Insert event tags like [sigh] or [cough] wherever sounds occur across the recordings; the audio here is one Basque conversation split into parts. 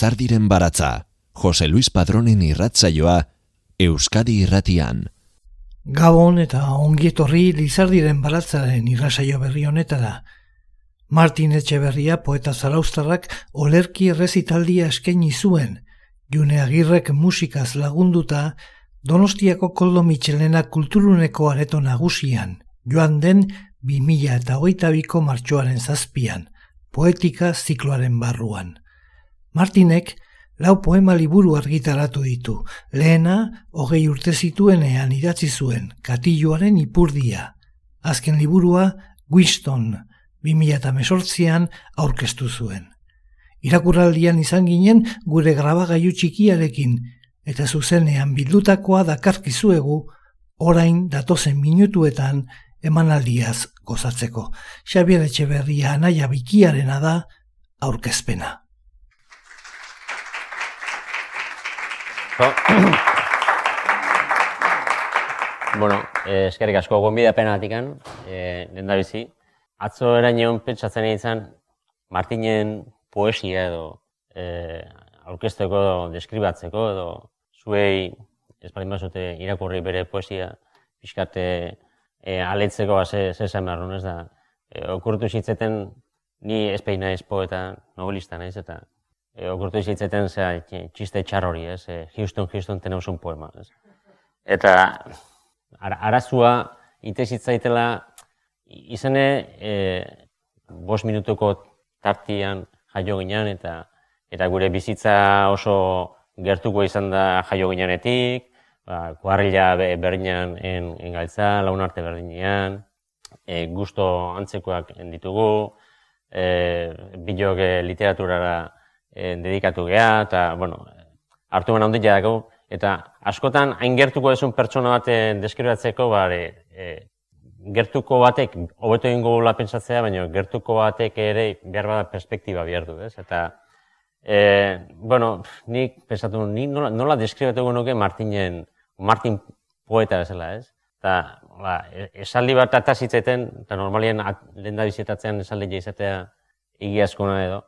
Lizardiren baratza, Jose Luis Padronen irratzaioa, Euskadi irratian. Gabon eta ongietorri Lizardiren baratzaren irratzaio berri honetara. Martin Etxeberria poeta zaraustarrak olerki errezitaldia eskaini zuen, June Agirrek musikaz lagunduta, Donostiako koldo mitxelena kulturuneko areto nagusian, joan den 2000 eta hogeita biko martxoaren zazpian, poetika zikloaren barruan. Martinek lau poema liburu argitaratu ditu, lehena hogei urte zituenean idatzi zuen, katilloaren ipurdia. Azken liburua, Winston, 2000 eta mesortzian aurkeztu zuen. Irakurraldian izan ginen gure grabagaiu txikiarekin, eta zuzenean bildutakoa dakarkizuegu, orain datozen minutuetan emanaldiaz gozatzeko. Xabier Etxeberria anaia bikiarena da aurkezpena. [coughs] bueno, eh, eskerrik asko gonbida pena atikan, eh, da bizi. Atzo eraino pentsatzen izan Martinen poesia edo eh, aurkezteko edo deskribatzeko edo zuei ez bali irakurri bere poesia pixkate e, aletzeko ze, ze esan behar ez da. E, okurtu zitzeten ni ez poeta novelista naiz eta e, okurtu zitzeten zera txiste txar hori ez, e, Houston, Houston teneuz un poema ez. Eta ara, arazua itezitzaitela izene e, bos minutuko tartian jaio ginean eta eta gure bizitza oso gertuko izan da jaio gineanetik, ba, kuarrila berdinean en, engaltza, laun arte berdinean, e, gusto antzekoak ditugu, e, bilok e, literaturara e, dedikatu geha, eta, bueno, hartu gana ondik jadako, eta askotan hain gertuko esun pertsona bat deskribatzeko, ba, e, gertuko batek, hobeto ingo gula pentsatzea, baina gertuko batek ere behar bada perspektiba behar du, ez? Eta, e, bueno, nik pensatu, nik nola, nola deskribatu nuke Martinen, Martin poeta bezala, ez? Eta, ba, e, esaldi bat atazitzeten, eta normalien lehen da bizitatzean esaldi jaizatea igiazkona edo,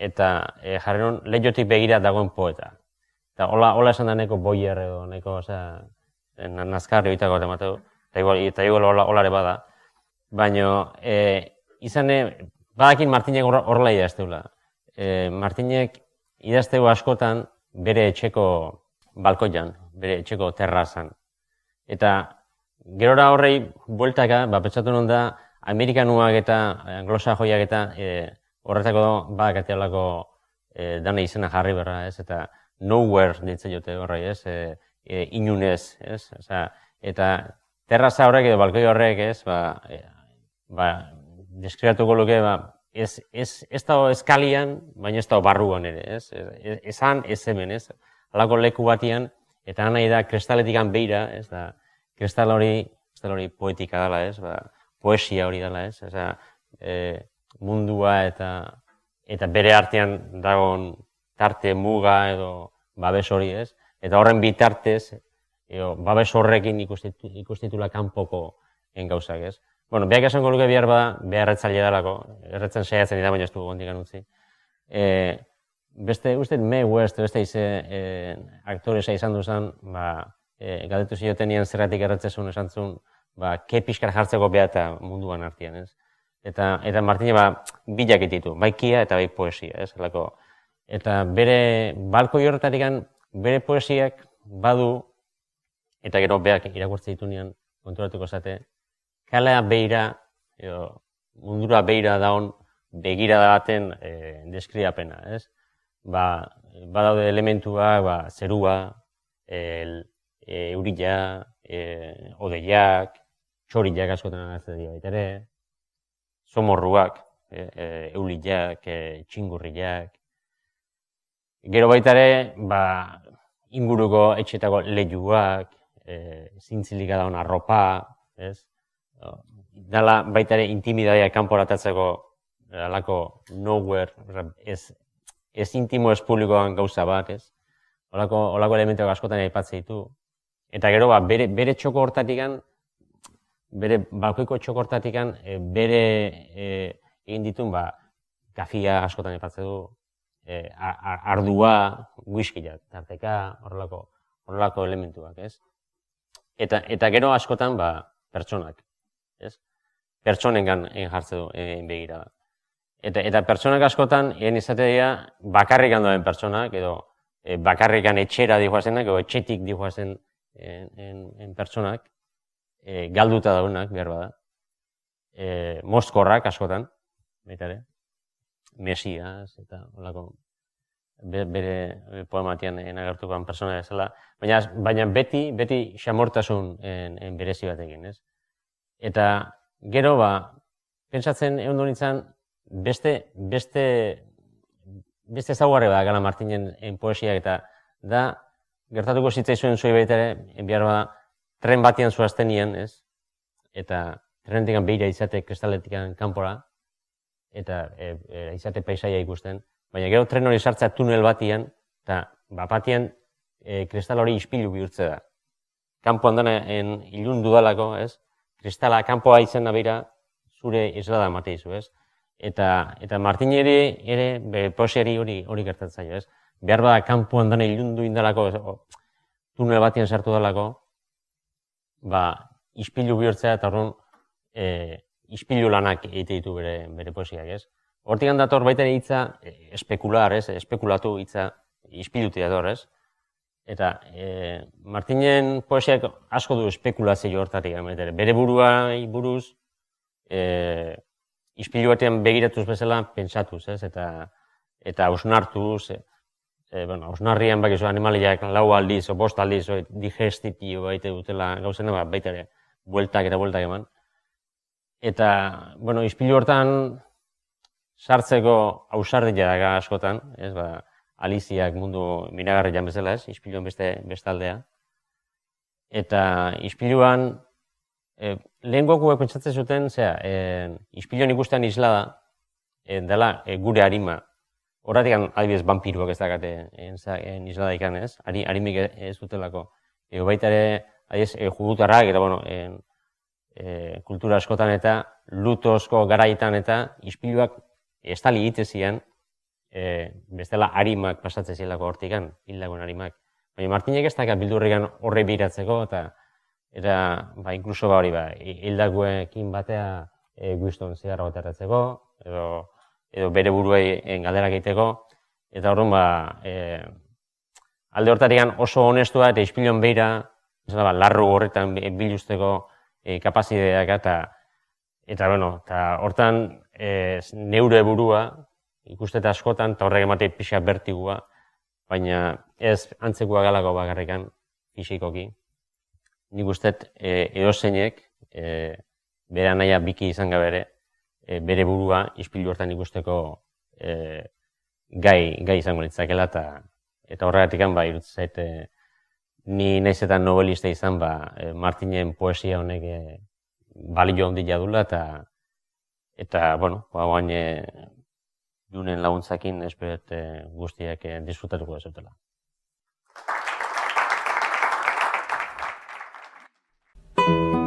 eta e, jarri non, lehiotik begira dagoen poeta. Eta hola, hola esan da neko boier edo, neko, osea, nazkarri oitako eta mateu, eta igual, eta igual hola, hola ere bada. Baina, e, izan, badakin Martinek horrela idazteula. E, Martinek idazteu askotan bere etxeko balkoian, bere etxeko terrazan. Eta gerora horrei bueltaka, ba, pentsatu non da, Amerikanuak eta anglosa joiak eta e, horretako badak atialako e, dana izena jarri berra, ez? Eta nowhere ditze jote horrei, ez? E, e, inunez, ez? Osa, eta terraza horrek edo balkoi horrek, ez? Ba, e, ba, deskribatuko luke, ba, ez, ez, ez da eskalian, baina ez da barruan ere, ez? Esan, ez hemen, ez? Alako leku batian, Eta nahi da, kristaletikan beira, ez da, kristal hori, kristal hori poetika dela, ez, ba, poesia hori dela, ez, ez e, mundua eta eta bere artean dagon tarte muga edo babes hori, ez, eta horren bitartez, edo, babes horrekin ikustitu, ikustitula kanpoko engauzak, ez. Bueno, behak esango luke behar bada, behar etzaile dalako, erretzen saiatzen dira, baina ez du gondikan utzi. E, beste uste me west beste ize eh aktoresa izan duzan ba eh galdetu ziotenian zerratik erratzezun esantzun ba ke pizkar jartzeko bea eta munduan artean ez eta eta Martine ba bilak ditu bai kia eta bai poesia ez? Halako eta bere balko horretatikan bere poesiak badu eta gero beak irakurtze ditunean konturatuko zate kalea beira edo mundura beira daun begira baten eh deskriapena ez? Ba, badaude elementua, ba, zerua, el, e, eurila, e, odeiak, txoriak askotan agertzen dira baita ere, somorruak, e, e, eulilak, e, txingurriak. Gero baita ere, ba, inguruko etxetako lehiuak, e, zintzilika daun arropa, ez? Dala baita ere intimidadea kanporatatzeko alako nowhere, ez, ez intimo ez publikoan gauza bat, ez? Olako, olako elementuak askotan aipatzen ditu. Eta gero, ba, bere, bere txoko hortatikan, bere balkoiko txoko hortatikan, e, bere e, egin ditun, ba, kafia askotan aipatzen du, e, ardua, whiskia, tarteka, horrelako, horrelako elementuak, ez? Eta, eta gero askotan, ba, pertsonak, ez? Pertsonengan jartze du egin begira. Eta, eta pertsonak askotan, egin izate dira, bakarrik handoen pertsonak, edo e, bakarrikan etxera dihoazenak, edo etxetik dihoazen en, en, en pertsonak, e, galduta daunak, behar bada. E, mostkorrak askotan, baita ere, mesias, eta holako bere poematian enagertukoan persona bezala, baina, baina beti, beti xamortasun en, en berezi batekin, ez? Eta gero ba, pentsatzen egon nintzen beste, beste, beste ezaguarri da Gala Martinen en poesiak eta da, gertatuko zitzaizuen zuen baita ere, behar bada, tren batian zuazten nien, ez? Eta trenetik behira izate kristaletik kanpora, eta e, e, izate paisaia ikusten, Baina gero tren hori sartzea tunel batian, eta bapatian e, kristal hori ispilu bihurtze da. Kampo handan en ilun dudalako, ez? Kristala kanpoa izan da bera, zure islada mateizu, ez? Eta, eta Martin ere, be, posiari hori hori gertatzen ez? Behar bada kanpo handan ilun du indalako, tunel batian sartu dalako, ba, ispilu bihurtzea eta horren e, ispilu lanak egite ditu bere, bere posiak, ez? Hortik dator baita hitza eh, espekular, ez? Espekulatu hitza ispilutia dator, ez? Eta e, Martinen poesiak asko du espekulazio hortatik, ere. bere burua buruz e, ispilu batean begiratuz bezala pentsatuz, ez? Eta eta ausnartuz, e, e, bueno, ausnarrian bakizu animaliak lau aldiz o bost aldiz o digestitio baite dutela gauzena, ba, baita ere bueltak eta bueltak eman. Eta, bueno, ispilu hortan sartzeko ausardia da askotan, ez ba, Aliziak mundu miragarri jan bezala ez, ispiluan beste bestaldea. Eta ispiluan, e, lehen gokuak pentsatzen zuten, zera, e, ispiluan ikusten isla da, e, dela e, gure harima. Horratik adibidez vampiruak ez dakate en, en ez, Ari, harimik ez dutelako. E, baita ere, adibidez, e, jugutarrak eta bueno, en, e, kultura askotan eta lutozko garaitan eta ispiluak estali hitze zian, e, bestela harimak pasatzen zilako hortikan, hildagoen harimak. Baina Martinek ez dakar bildurrikan horre biratzeko, eta eta ba, inkluso ba hori ba, hildagoekin batea e, bat erratzeko, edo, edo bere buruei galderak egiteko, eta horren ba, e, alde hortarian oso honestua eta ispilon beira, ba, larru horretan biluzteko e, kapazideak eta eta bueno, eta hortan e, neure burua, ikuste askotan, eta horrek emate pixa bertigua, baina ez antzekua galako bakarrikan, fisikoki. Nik uste e, eozeinek, e, bere anaia biki izan gabere, e, bere burua ispilu hortan ikusteko e, gai, gai izango litzakela eta eta horregatik ba, irutzait e, ni naiz eta novelista izan ba, e, Martinen poesia honek e, balio handi jadula eta eta bueno, ba, guain e, junen laguntzakin esperet e, guztiak e, disfrutatuko dezutela. thank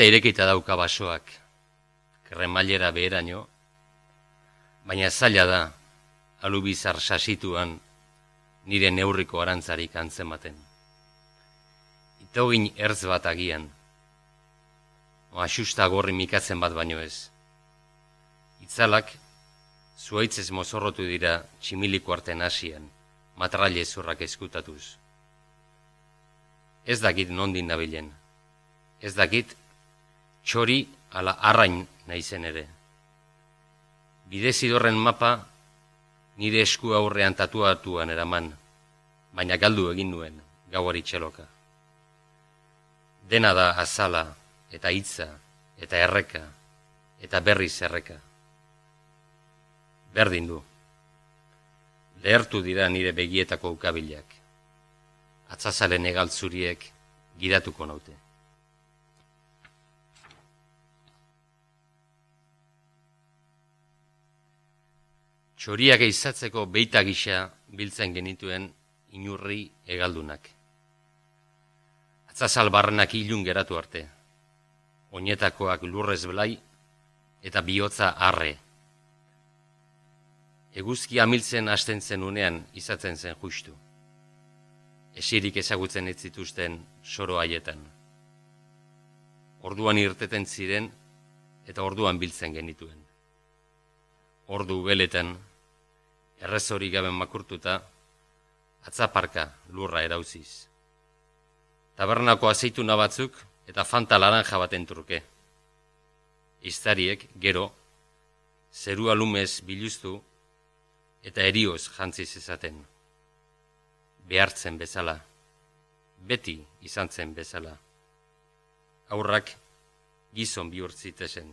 Paketa irekita dauka basoak, kremailera beheraino, baina zaila da, alubizar sasituan, nire neurriko arantzarik antzematen. Itogin ertz bat agian, asusta gorri mikatzen bat baino ez. Itzalak, zuaitzez mozorrotu dira tximiliko arten hasian, matraile zurrak eskutatuz. Ez dakit nondin nabilen. Ez dakit txori ala arrain naizen ere. Bidezidorren mapa nire esku aurrean tatuatuan eraman, baina galdu egin nuen gauari txeloka. Dena da azala eta hitza eta erreka eta berriz erreka. Berdin du. Lehertu dira nire begietako ukabilak. Atzazalen egaltzuriek gidatuko naute. Txoriak eizatzeko beita gisa biltzen genituen inurri egaldunak. Atzazal barrenak ilun geratu arte. Oinetakoak lurrez belai eta bihotza arre. Eguzki amiltzen hasten zen unean izatzen zen justu. Esirik ezagutzen ez zituzten soro haietan. Orduan irteten ziren eta orduan biltzen genituen. Ordu beletan errezori gaben makurtuta, atzaparka lurra erauziz. Tabernako azeitu batzuk eta fanta laranja baten truke. Iztariek, gero, zerua lumez biluztu eta erioz jantziz ezaten. Behartzen bezala, beti izan zen bezala. Aurrak gizon bihurtzitezen.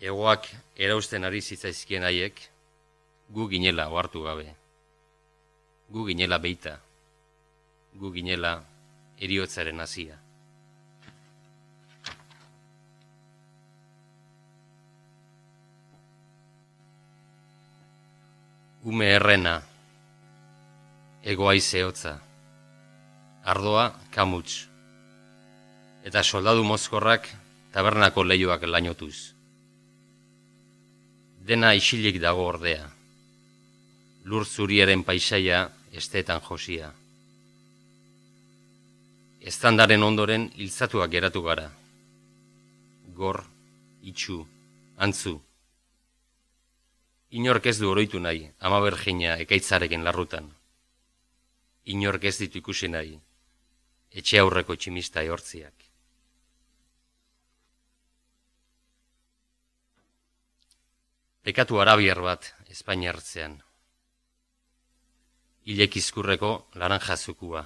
Egoak erausten ari zitzaizkien haiek, gu ginela ohartu gabe. Gu ginela beita. Gu ginela eriotzaren hasia. Ume errena, egoa izeotza, ardoa kamuts, eta soldadu mozkorrak tabernako lehioak lainotuz. Dena isilik dago ordea lur zuriaren paisaia estetan josia. Estandaren ondoren hiltzatuak geratu gara. Gor, itxu, antzu. Inork ez du oroitu nahi, ama bergina ekaitzarekin larrutan. Inork ez ditu ikusi nahi, etxe aurreko tximista eortziak. Pekatu arabiar bat Espainiartzean hilek izkurreko laranja zukua.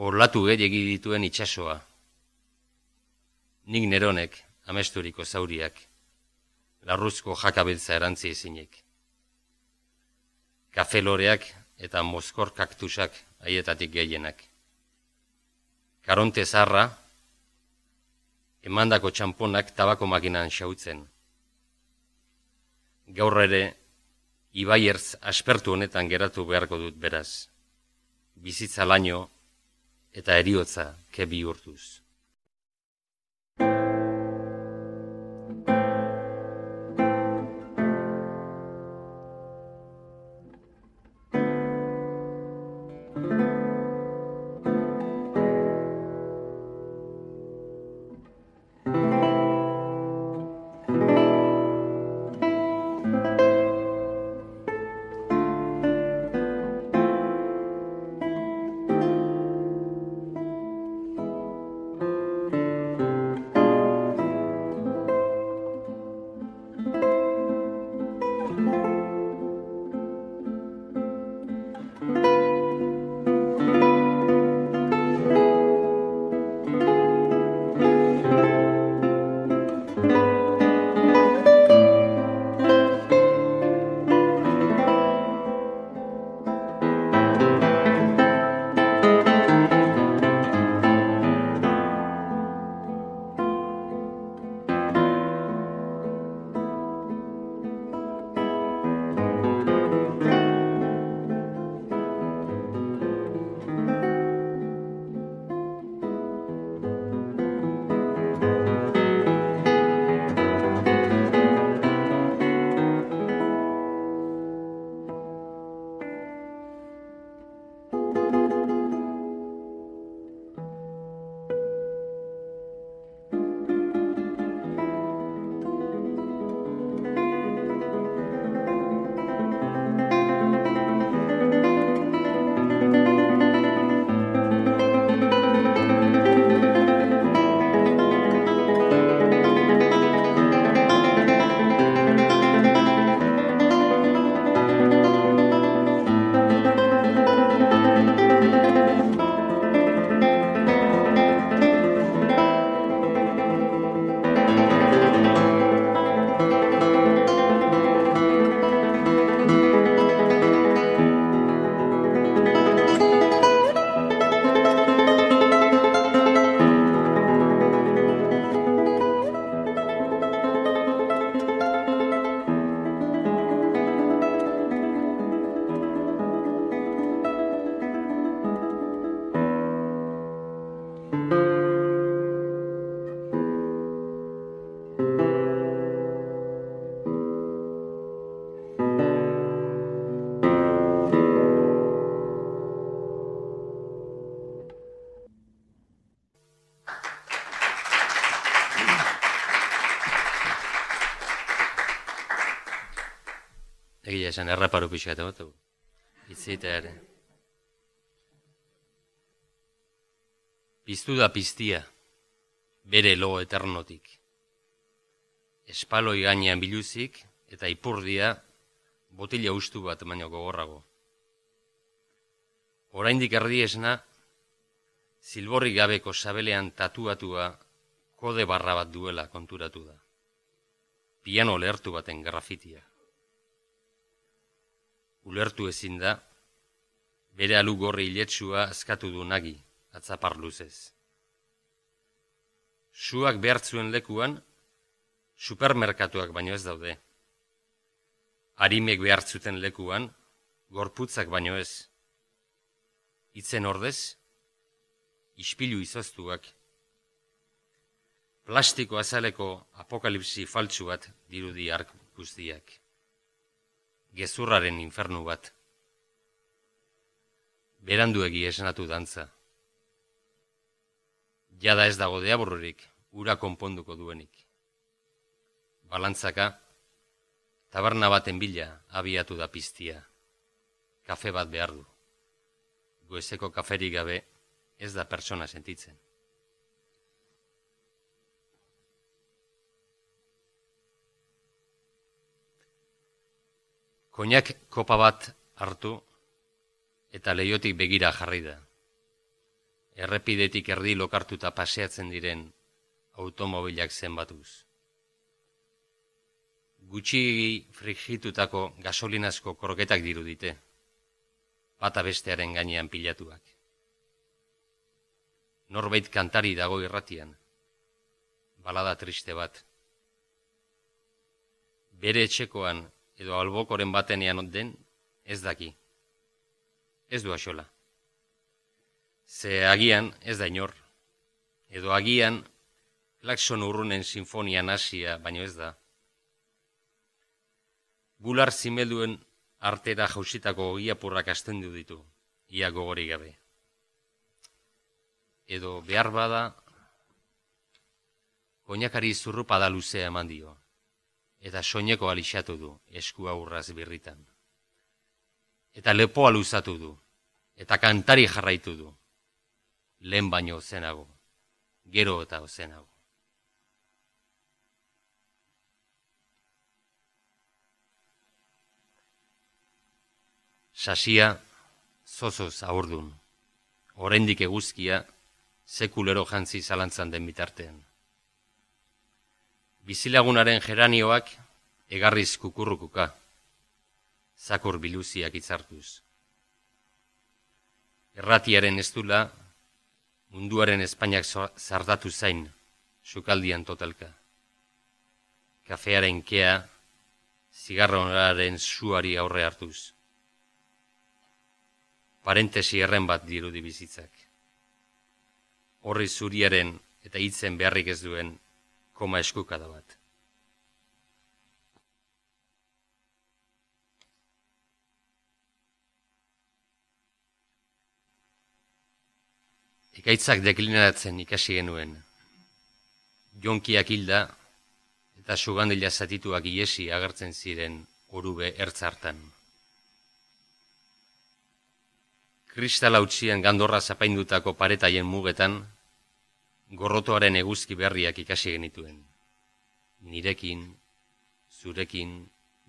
Orlatu gehiagi dituen itsasoa. Nik neronek, amesturiko zauriak, larruzko jakabiltza erantzi ezinik. Kafeloreak eta mozkor kaktusak haietatik gehienak. Karonte zarra, emandako txamponak tabako makinan xautzen. Gaur ere Ibaiertz aspertu honetan geratu beharko dut beraz. Bizitza laino eta eriotza kebi urtuz. Esan erraparu pixka eta batu. Itzita ere. Piztu da piztia, bere lo eternotik. Espaloi gainean biluzik eta ipurdia botila ustu bat baino gogorrago. Oraindik erdi esna, zilborri gabeko sabelean tatuatua kode barra bat duela konturatu da. Piano lehertu baten grafitia ulertu ezin da, bere alu gorri iletsua azkatu du nagi, atzapar luzez. Suak behartzuen lekuan, supermerkatuak baino ez daude. Harimek behartzuten lekuan, gorputzak baino ez. Itzen ordez, ispilu izoztuak. Plastiko azaleko apokalipsi faltsu bat dirudi ark guztiak gezurraren infernu bat. Berandu egi esanatu dantza. Jada ez dago deaburrurik, ura konponduko duenik. Balantzaka, taberna baten bila abiatu da piztia. Kafe bat behar du. Goezeko kaferik gabe ez da pertsona sentitzen. Koinak kopa bat hartu eta leiotik begira jarri da. Errepidetik erdi lokartuta paseatzen diren automobilak zenbatuz. Gutxi frigitutako gasolinazko korketak dirudite, bata bestearen gainean pilatuak. Norbait kantari dago irratian, balada triste bat. Bere etxekoan edo albokoren batenean den, ez daki. Ez du axola. Ze agian ez da inor. Edo agian klakson urrunen sinfonian hasia, baino ez da. Bular zimelduen artera jausitako giapurrak astendu ditu, ia gogori gabe. Edo behar bada, koinakari zurrupada luzea eman dio eta soineko alixatu du esku aurraz birritan. Eta lepoa luzatu du, eta kantari jarraitu du, lehen baino zenago, gero eta zenago. Sasia, zozoz aurdun, oraindik eguzkia, sekulero jantzi zalantzan den bitartean bizilagunaren geranioak egarriz kukurrukuka, zakur biluziak itzartuz. Erratiaren ez dula, munduaren Espainiak zardatu zain, sukaldian totalka. Kafearen kea, zigarronaren suari aurre hartuz. Parentesi erren bat dirudi bizitzak. Horri zuriaren eta hitzen beharrik ez duen koma eskukada bat. Ekaitzak deklinatzen ikasi genuen. Jonkiak hilda eta sugandila zatituak iesi agertzen ziren orube ertzartan. Kristala utzian gandorra zapaindutako paretaien mugetan, gorrotoaren eguzki berriak ikasi genituen. Nirekin, zurekin,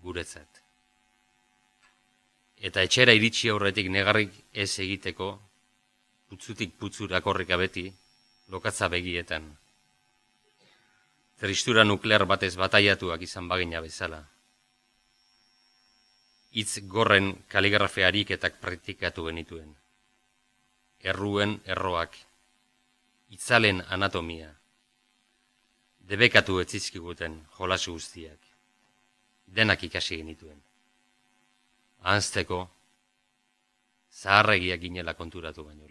guretzat. Eta etxera iritsi aurretik negarrik ez egiteko, putzutik putzurak horrek abeti, lokatza begietan. Tristura nuklear batez bataiatuak izan bagina bezala. Itz gorren kaligrafe ariketak praktikatu genituen. Erruen erroak, itzalen anatomia. Debekatu etzizkiguten jolasu guztiak. Denak ikasi genituen. Anzteko, zaharregiak ginela konturatu baino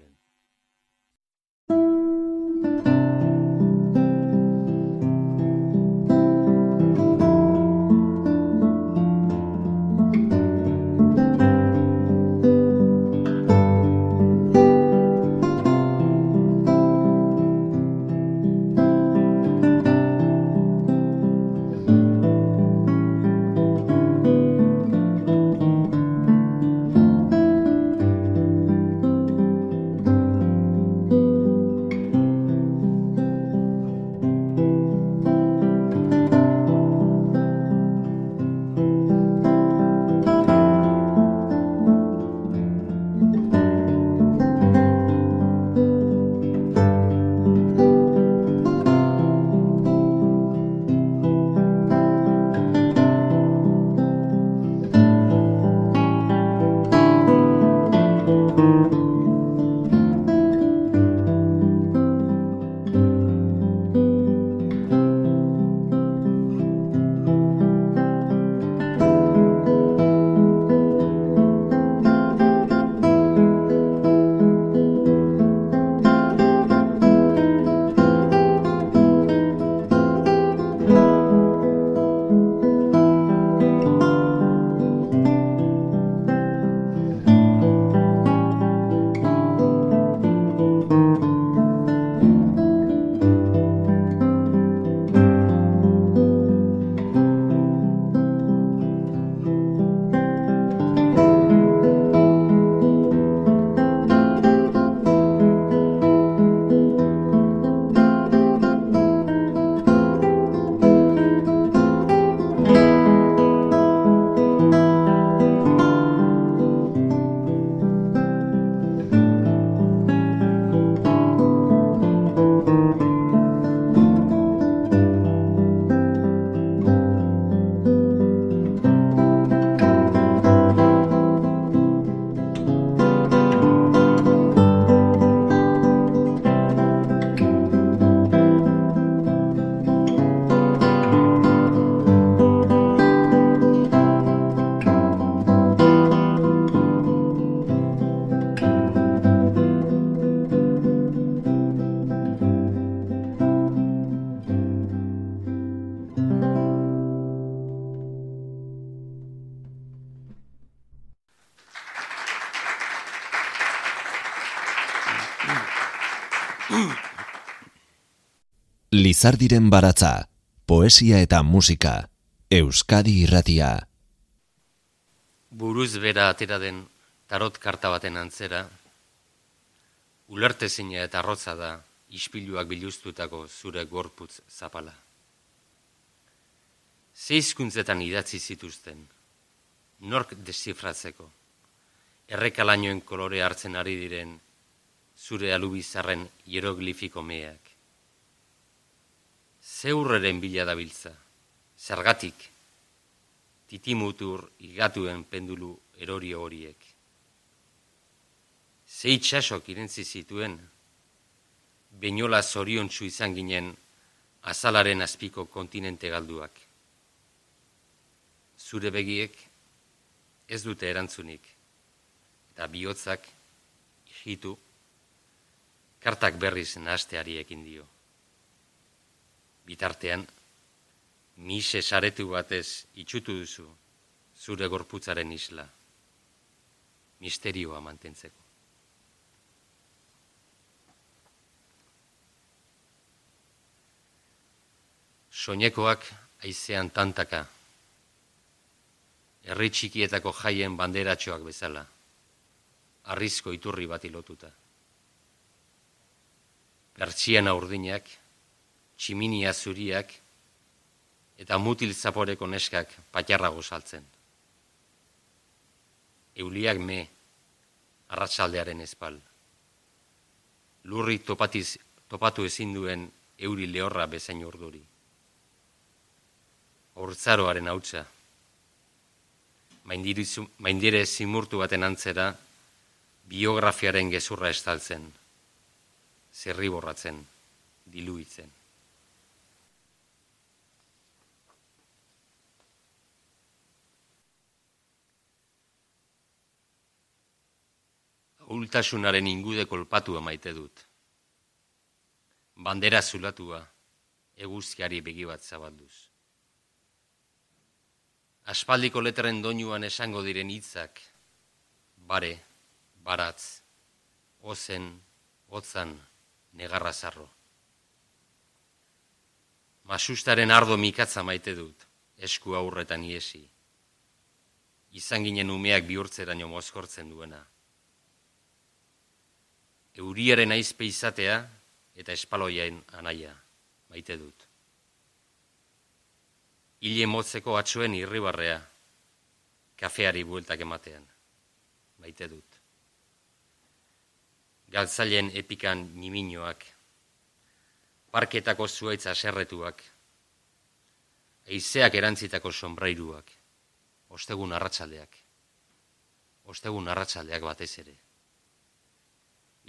Lizardiren baratza, poesia eta musika, Euskadi irratia. Buruz bera atera den tarot karta baten antzera, ulertezina eta arrotza da ispiluak biluztutako zure gorputz zapala. Zeizkuntzetan idatzi zituzten, nork desifratzeko, errekalainoen kolore hartzen ari diren zure alubizarren hieroglifiko meak. Zeurreren bila dabiltza, zergatik, titimutur igatuen pendulu erorio horiek. Zei txasok irentzi zituen, Beinola zoriontsu izan ginen azalaren azpiko kontinente galduak. Zure begiek ez dute erantzunik, eta bihotzak, ikitu, kartak berriz nahasteari ekin dio. Bitartean, mise saretu batez itxutu duzu zure gorputzaren isla, misterioa mantentzeko. soinekoak aizean tantaka, herri txikietako jaien banderatxoak bezala, arrizko iturri bat ilotuta. Pertsian aurdinak, tximinia zuriak, eta mutil zaporeko neskak patjarrago saltzen. Euliak me, arratsaldearen espal. Lurri topatiz, topatu ezin duen euri lehorra bezain urduri hortzaroaren hautsa. Maindire zimurtu baten antzera, biografiaren gezurra estaltzen, zerri borratzen, diluitzen. Ultasunaren ingude kolpatua maite dut. Bandera zulatua, eguzkiari begi bat zabalduz aspaldiko letren doinuan esango diren hitzak, bare, baratz, ozen, otzan, negarra zarro. Masustaren ardo mikatza maite dut, esku aurretan iesi. Izan ginen umeak bihurtzera nio mozkortzen duena. Euriaren aizpe izatea eta espaloiain anaia, maite dut hile motzeko atxuen irribarrea, kafeari bueltak ematean, baite dut. Galtzailen epikan niminoak, parketako zuaitza serretuak, eizeak erantzitako sombrairuak, ostegun arratsaldeak, ostegun arratsaldeak batez ere.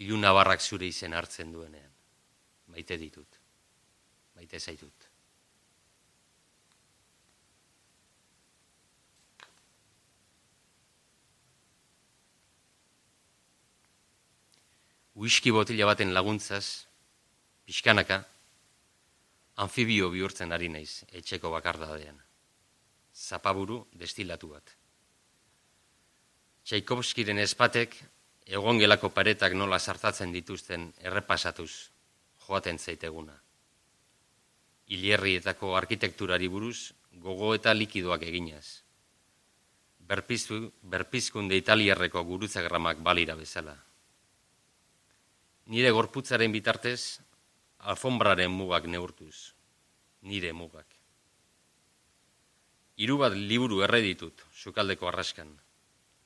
Iluna barrak zure izen hartzen duenean, maite ditut, maite zaitut. Whisky botila baten laguntzaz, pixkanaka, anfibio bihurtzen ari naiz etxeko bakardadean. Zapaburu destilatu bat. Tchaikovskiren espatek, egon gelako paretak nola sartatzen dituzten errepasatuz joaten zaiteguna. Ilierrietako arkitekturari buruz gogo eta likidoak eginaz. Berpizku, berpizkunde italierreko gurutzagramak balira bezala nire gorputzaren bitartez, alfombraren mugak neurtuz, nire mugak. Hiru bat liburu erre ditut, sukaldeko arraskan,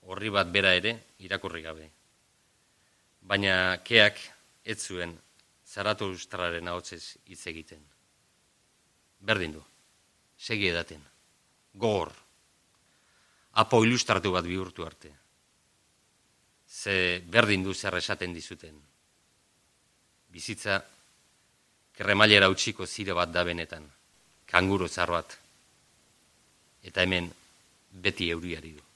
horri bat bera ere irakurri gabe. Baina keak ez zuen zaratu ustraren ahotzez hitz egiten. Berdin du, segi edaten, gogor, apo ilustratu bat bihurtu arte. Ze berdin du zer esaten dizuten, bizitza kremailera utziko zire bat da benetan, kanguro zar bat. Eta hemen beti euriari du.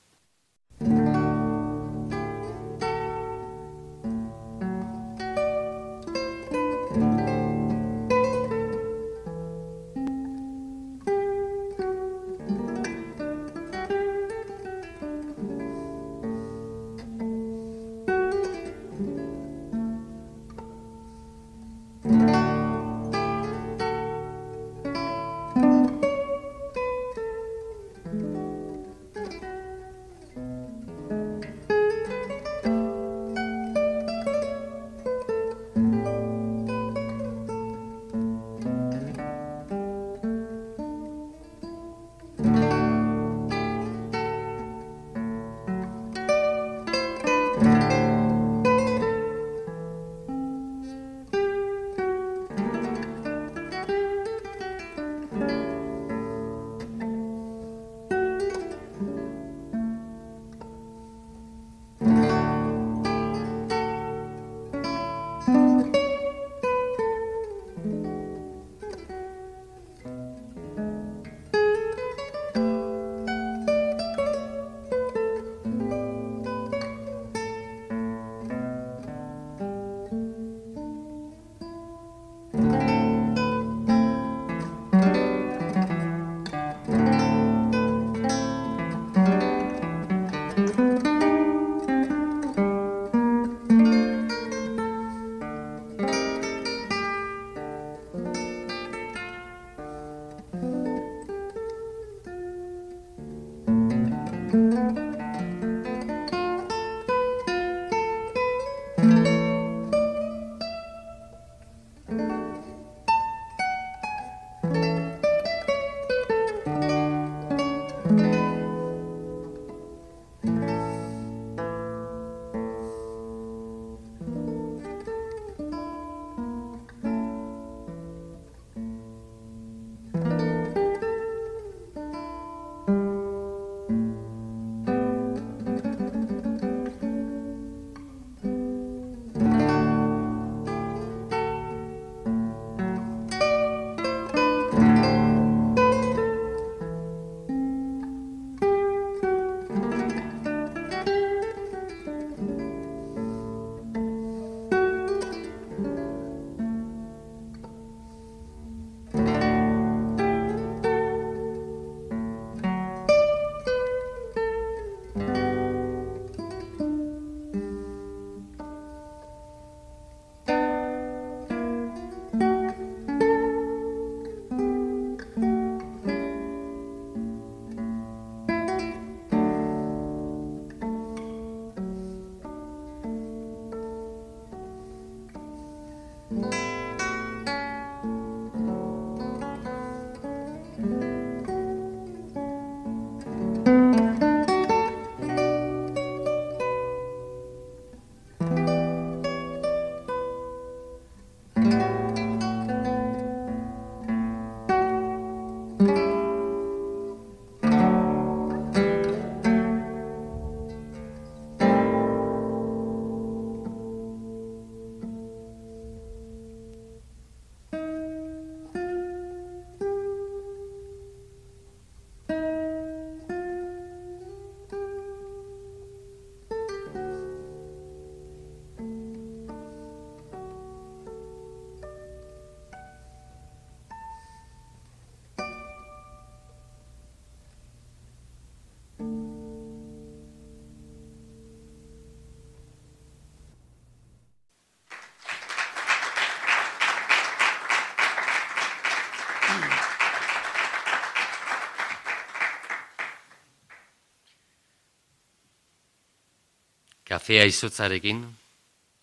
Kafea izotzarekin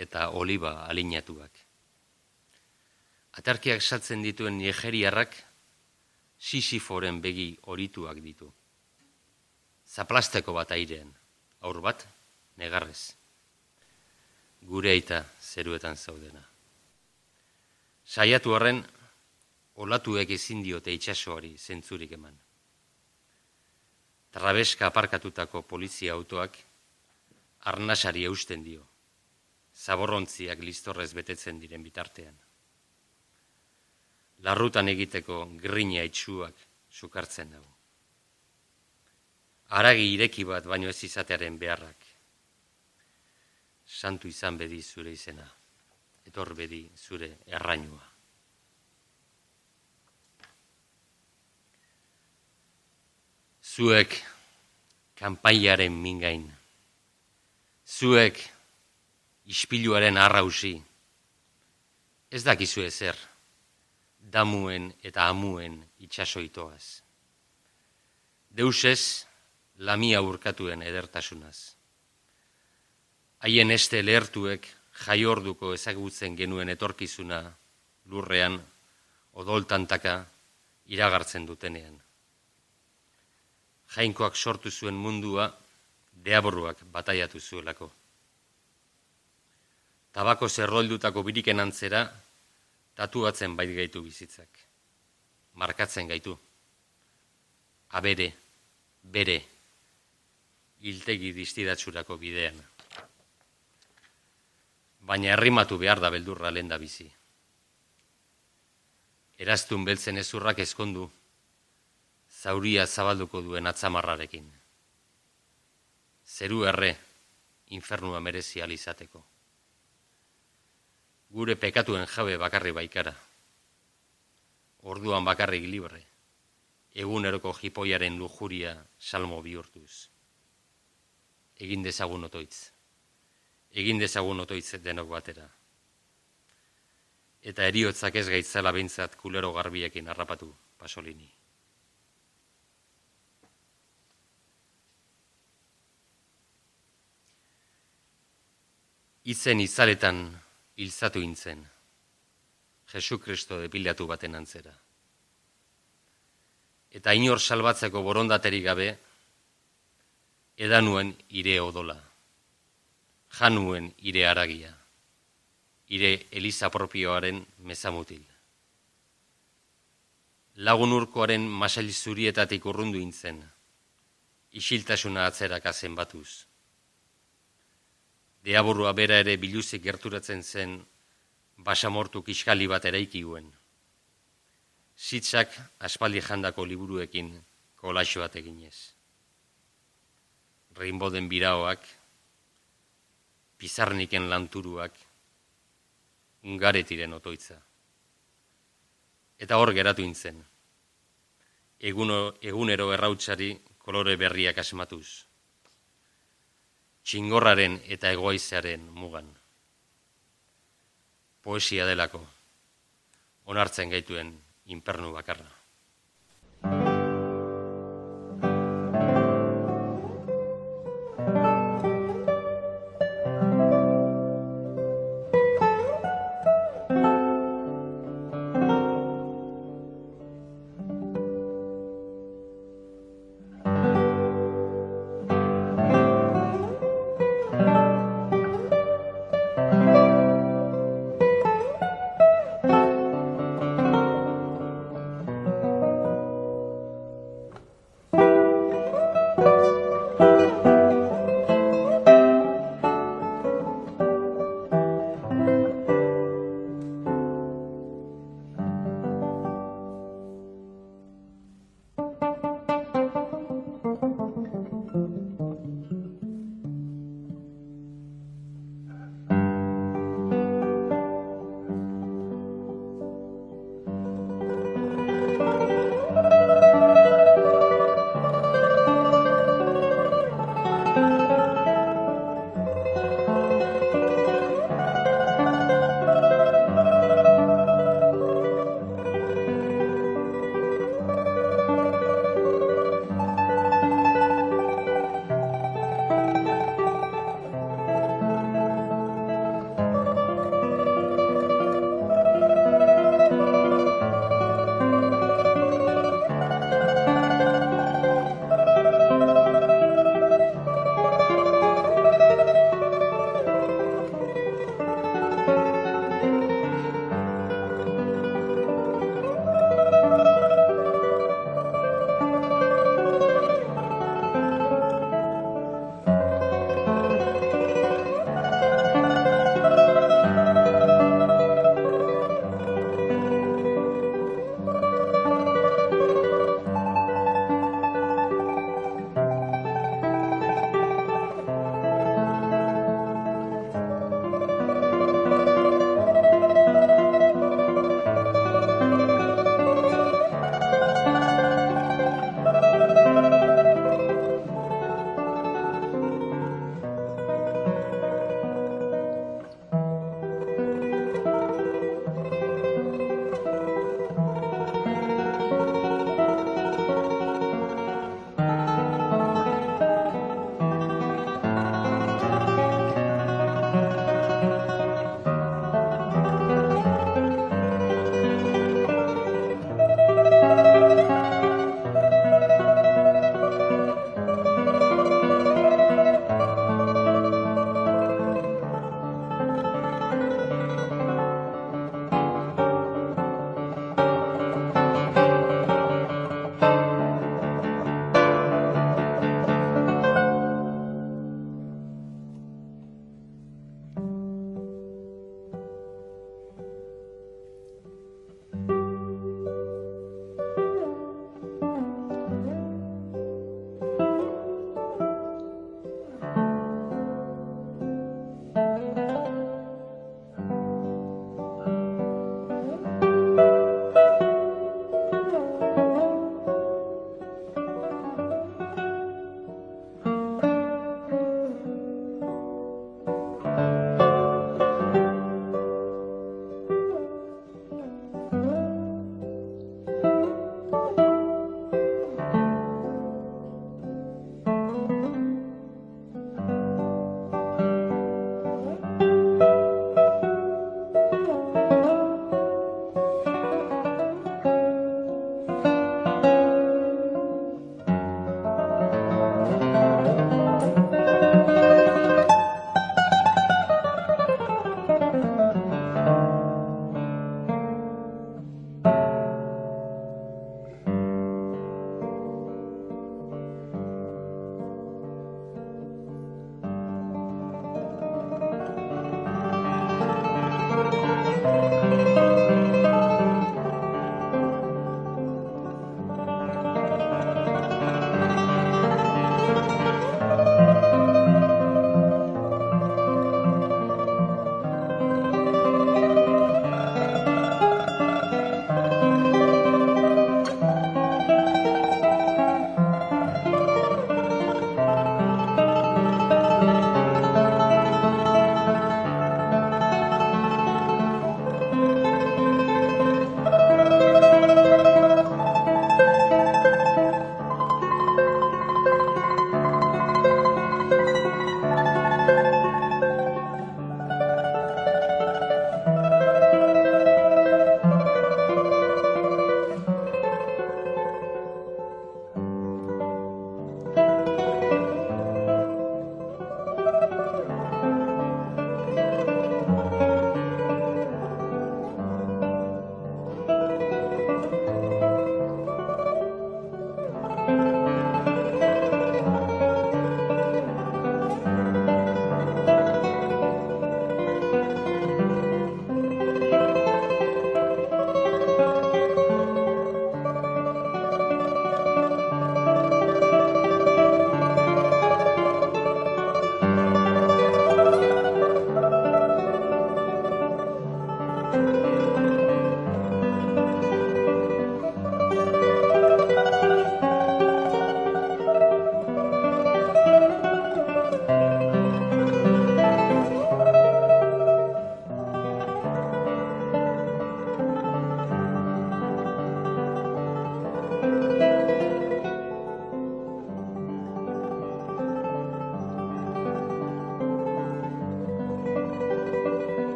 eta oliba alinatuak. Atarkiak saltzen dituen nigeriarrak sisiforen begi orituak ditu. Zaplasteko bat airean, aur bat, negarrez. Gure aita zeruetan zaudena. Saiatu horren, olatuek ezin diote itxasoari zentzurik eman. Trabeska aparkatutako polizia autoak arnasari eusten dio, zaborrontziak listorrez betetzen diren bitartean. Larrutan egiteko grina itxuak sukartzen dago. Aragi ireki bat baino ez izatearen beharrak. Santu izan bedi zure izena, etor bedi zure errainua. Zuek kanpaiaren mingain zuek ispiluaren arrausi, ez dakizu ezer, damuen eta amuen itxasoitoaz. Deusez, lamia urkatuen edertasunaz. Haien este lehertuek jaiorduko ezagutzen genuen etorkizuna lurrean odoltantaka iragartzen dutenean. Jainkoak sortu zuen mundua deaborruak bataiatu zuelako. Tabako zerroldutako biriken antzera, tatuatzen bait gaitu bizitzak. Markatzen gaitu. Abere, bere, hiltegi distidatsurako bidean. Baina herrimatu behar da beldurra lenda bizi. Eraztun beltzen ezurrak ezkondu, zauria zabalduko duen atzamarrarekin zeru erre infernua merezi alizateko. Gure pekatuen jabe bakarri baikara. Orduan bakarrik libre. Eguneroko jipoiaren lujuria salmo bihurtuz. Egin dezagun otoitz. Egin dezagun otoitz denok batera. Eta eriotzak ez gaitzala bintzat kulero garbiekin harrapatu pasolini. Izen izaletan hilzatu intzen, Jesu Kristo depilatu baten antzera. Eta inor salbatzeko borondateri gabe, edanuen ire odola, januen ire aragia, ire eliza propioaren mezamutil. Lagun urkoaren masail zurietatik urrundu intzen, isiltasuna atzerak azen batuz. Deaburua bera ere biluzik gerturatzen zen basamortu kiskali bat eraikiguen. Zitzak aspaldi jandako liburuekin kolaxo bat eginez. Reinboden biraoak, pizarniken lanturuak, ungaretiren otoitza. Eta hor geratu intzen. Eguno, egunero errautsari kolore berriak asmatuz. Txingorraren eta egoaizearen mugan poesia delako, onartzen gaituen inpernu bakarra.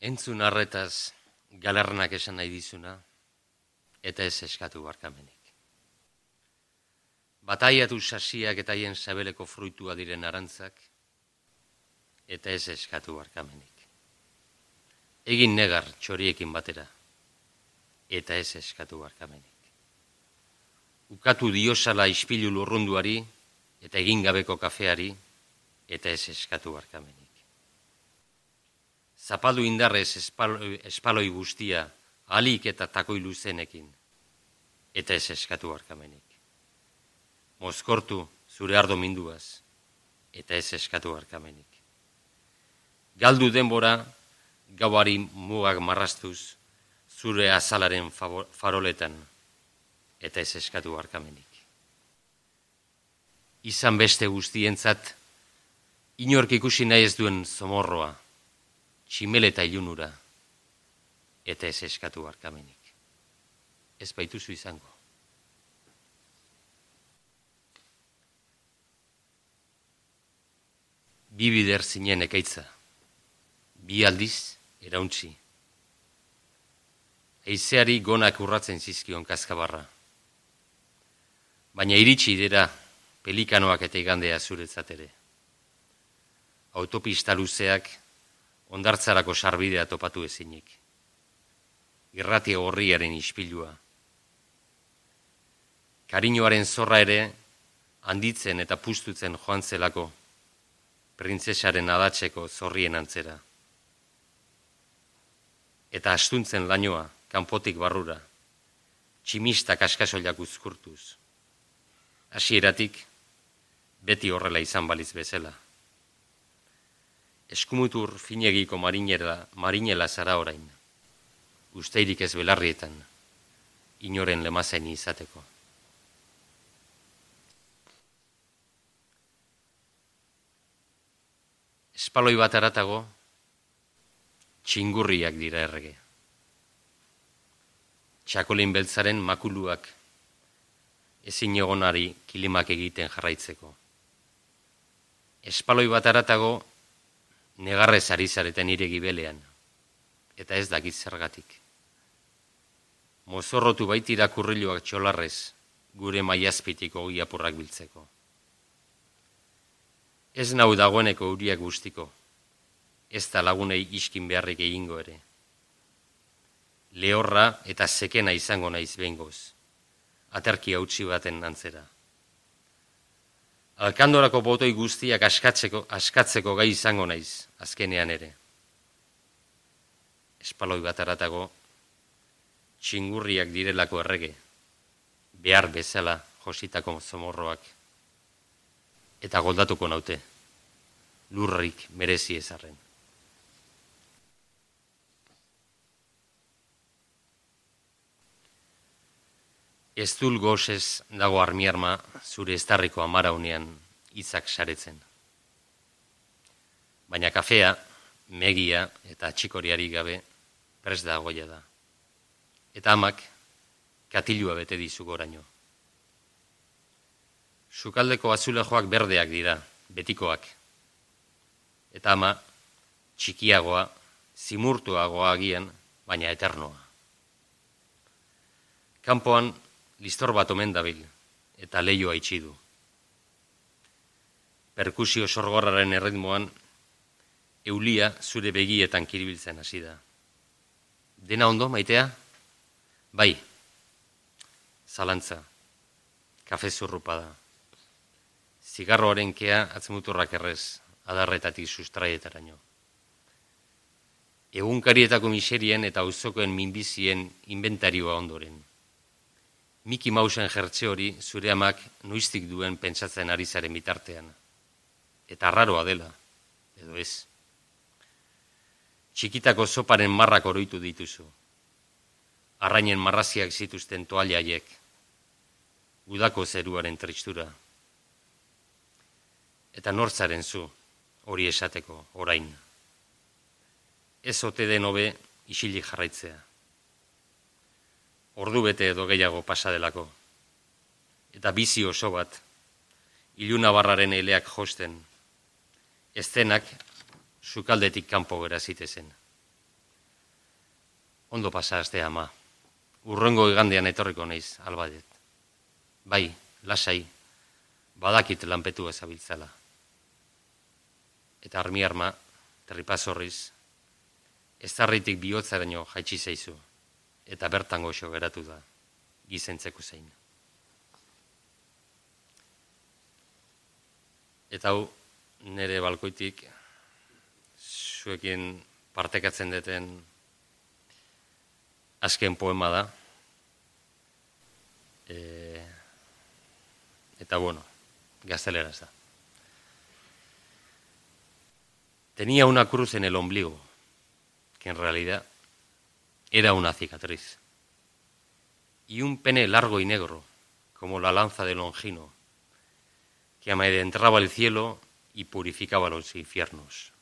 Entzun harretaz galernak esan nahi dizuna, eta ez eskatu barkamenik. Bataiatu sasiak eta hien sabeleko fruitua diren arantzak, eta ez eskatu barkamenik. Egin negar txoriekin batera, eta ez eskatu barkamenik. Ukatu diosala ispilu lurrunduari, eta egin gabeko kafeari, eta ez eskatu barkamenik zapaldu indarrez espaloi, espaloi guztia, alik eta takoi luzenekin, eta ez eskatu harkamenik. Mozkortu zure ardo minduaz, eta ez eskatu harkamenik. Galdu denbora, gauari mugak marrastuz, zure azalaren faroletan, eta ez eskatu harkamenik. Izan beste guztientzat, inork ikusi nahi ez duen zomorroa, tximeleta ilunura, eta ez eskatu barkamenik. Ez baituzu izango. Bi bider zinen ekaitza, bi aldiz erauntzi. Eizeari gonak urratzen zizkion kaskabarra. Baina iritsi dira pelikanoak eta igandea zuretzat ere. Autopista luzeak ondartzarako sarbidea topatu ezinik. Irratia horriaren ispilua. Kariñoaren zorra ere, handitzen eta pustutzen joan zelako, printzesaren adatzeko zorrien antzera. Eta astuntzen lainoa, kanpotik barrura, tximista kaskasoilak uzkurtuz. Hasieratik beti horrela izan baliz bezala eskumutur finegiko marinera, marinela zara orain, usteirik ez belarrietan, inoren lemazen izateko. Espaloi bat aratago, txingurriak dira errege. Txakolin beltzaren makuluak ezin egonari kilimak egiten jarraitzeko. Espaloi bat aratago, negarrez ari zareten nire gibelean, eta ez dakit zergatik. mozorrotu baitira kurriluak txolarrez, gure maiazpitik ogi apurrak biltzeko. Ez nau dagoeneko uriak guztiko, ez da lagunei iskin beharrik egingo ere. Lehorra eta sekena izango naiz behingoz, aterki hautsi baten antzera. Alkandorako botoi guztiak askatzeko, askatzeko gai izango naiz, azkenean ere. Espaloi bat aratago, txingurriak direlako errege, behar bezala jositako zomorroak, eta goldatuko naute, lurrik merezi ezarren. Ez dul gozez dago armiarma zure estarriko amaraunean hitzak saretzen. Baina kafea, megia eta txikoriari gabe prest da goia da. Eta amak katilua bete dizu goraino. Sukaldeko azulejoak berdeak dira, betikoak. Eta ama, txikiagoa, zimurtuagoa agian, baina eternoa. Kampoan, listor bat omen dabil, eta leioa itxi du. Perkusio sorgorraren erritmoan, eulia zure begietan kiribiltzen hasi da. Dena ondo, maitea? Bai, zalantza, kafe zurrupa da. Zigarroaren kea atzmuturrak errez, adarretatik sustraietaraino. Egunkarietako miserien eta auzokoen minbizien inventarioa ondoren. Miki Mausen jertze hori zure amak nuiztik duen pentsatzen ari zaren bitartean. Eta arraroa dela, edo ez. Txikitako soparen marrak oroitu dituzu. Arrainen marraziak zituzten toaliaiek. Udako zeruaren tristura. Eta nortzaren zu, hori esateko, orain. Ez ote den hobe isilik jarraitzea ordu bete edo gehiago pasadelako. Eta bizi oso bat, iluna barraren eleak josten, estenak sukaldetik kanpo gera zitezen. Ondo pasa azte ama, urrengo igandean etorriko naiz, albadet. Bai, lasai, badakit lanpetu ezabiltzala. Eta armi arma, terripazorriz, ez zarritik bihotzaraino jaitsi zaizu eta bertan goxo geratu da, gizentzeko zein. Eta hau, nire balkoitik, zuekin partekatzen deten azken poema da. E, eta bueno, gazteleraz da. Tenía una cruz en el ombligo, que en realidad era una cicatriz. Y un pene largo y negro, como la lanza de Longino, que adentraba el cielo y purificaba los infiernos.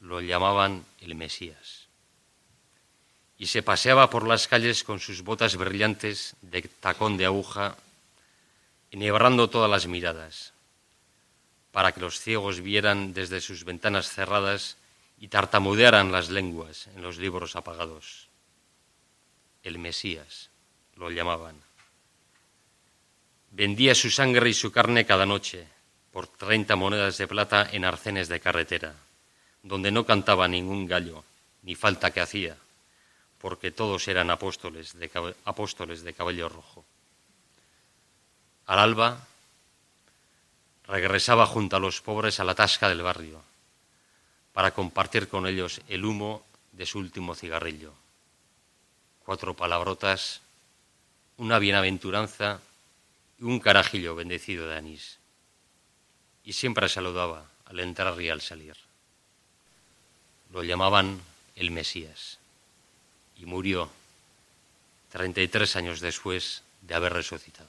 Lo llamaban el Mesías. Y se paseaba por las calles con sus botas brillantes de tacón de aguja, enhebrando todas las miradas, para que los ciegos vieran desde sus ventanas cerradas y tartamudearan las lenguas en los libros apagados. El Mesías, lo llamaban. Vendía su sangre y su carne cada noche por treinta monedas de plata en arcenes de carretera, donde no cantaba ningún gallo, ni falta que hacía, porque todos eran apóstoles de, apóstoles de cabello rojo. Al alba regresaba junto a los pobres a la tasca del barrio, para compartir con ellos el humo de su último cigarrillo. Cuatro palabrotas, una bienaventuranza y un carajillo bendecido de anís. Y siempre saludaba al entrar y al salir. Lo llamaban el Mesías y murió 33 años después de haber resucitado.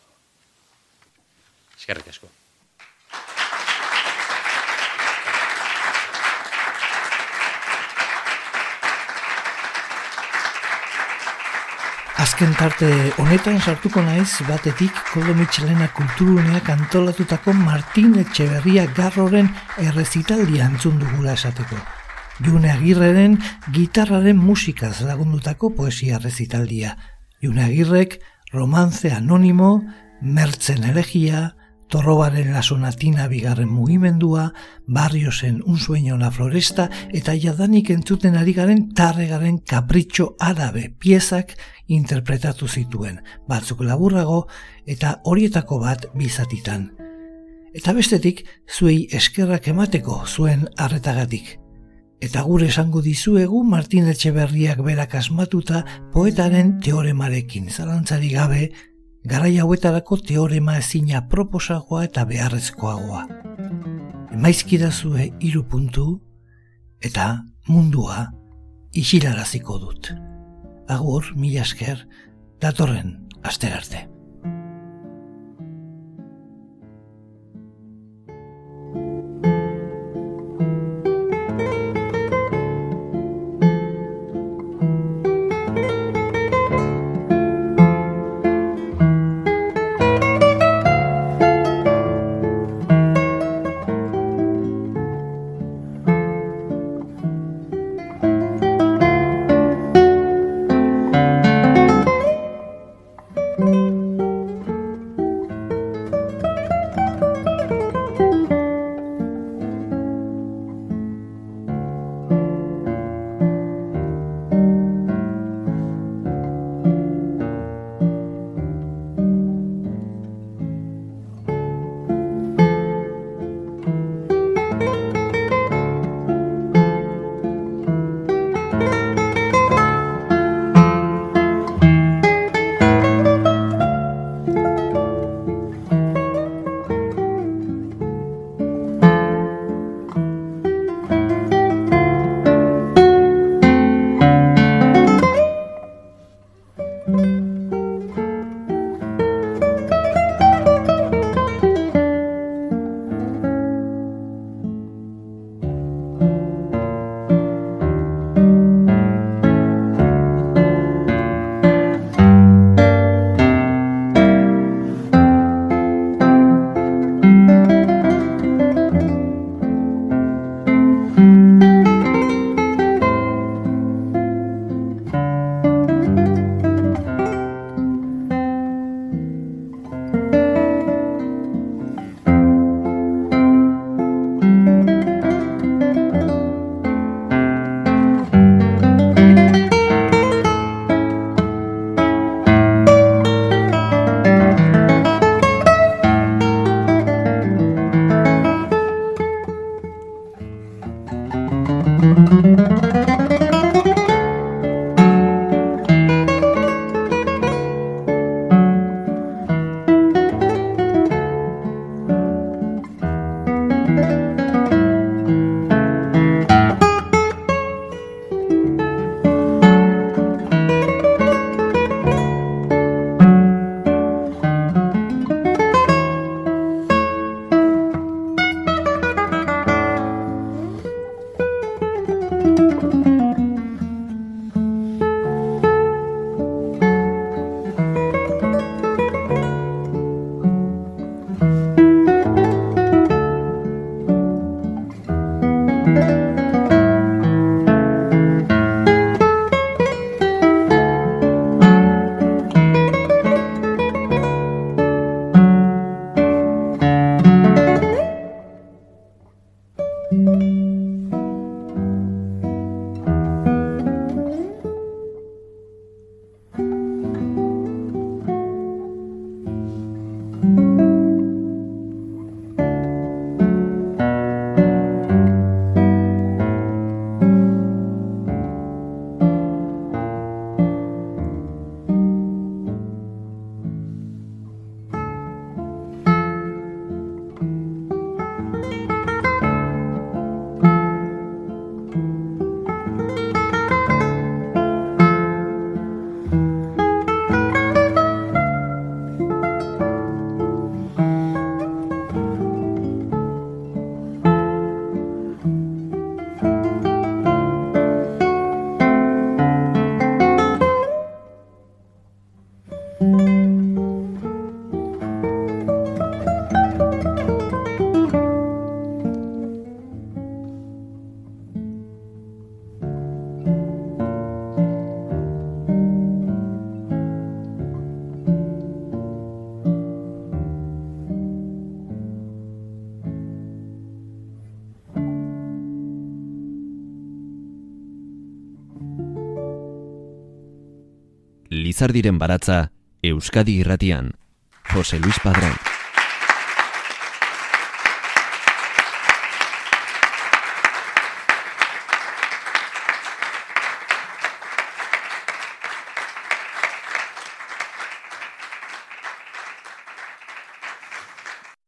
Es que Azken tarte honetan sartuko naiz batetik Koldo Mitxelena kulturuneak antolatutako Martin Etxeberria Garroren errezitaldia antzun dugula esateko. June Agirreren gitarraren musikaz lagundutako poesia errezitaldia. June Agirrek, Romance Anonimo, Mertzen Elegia, Torrobaren la sonatina bigarren mugimendua, Barriosen un sueño la floresta, eta jadanik entzuten ari garen tarregaren kapritxo arabe piezak interpretatu zituen, batzuk laburrago eta horietako bat bizatitan. Eta bestetik, zuei eskerrak emateko zuen arretagatik. Eta gure esango dizuegu Martin Etxeberriak berak asmatuta poetaren teoremarekin zalantzari gabe garai hauetarako teorema ezina proposagoa eta beharrezkoagoa. Emaizkidazue hiru puntu eta mundua isilaraziko dut. Agur, mila esker, datorren asterarte. Lizardiren baratza, Euskadi irratian. Jose Luis Padrón.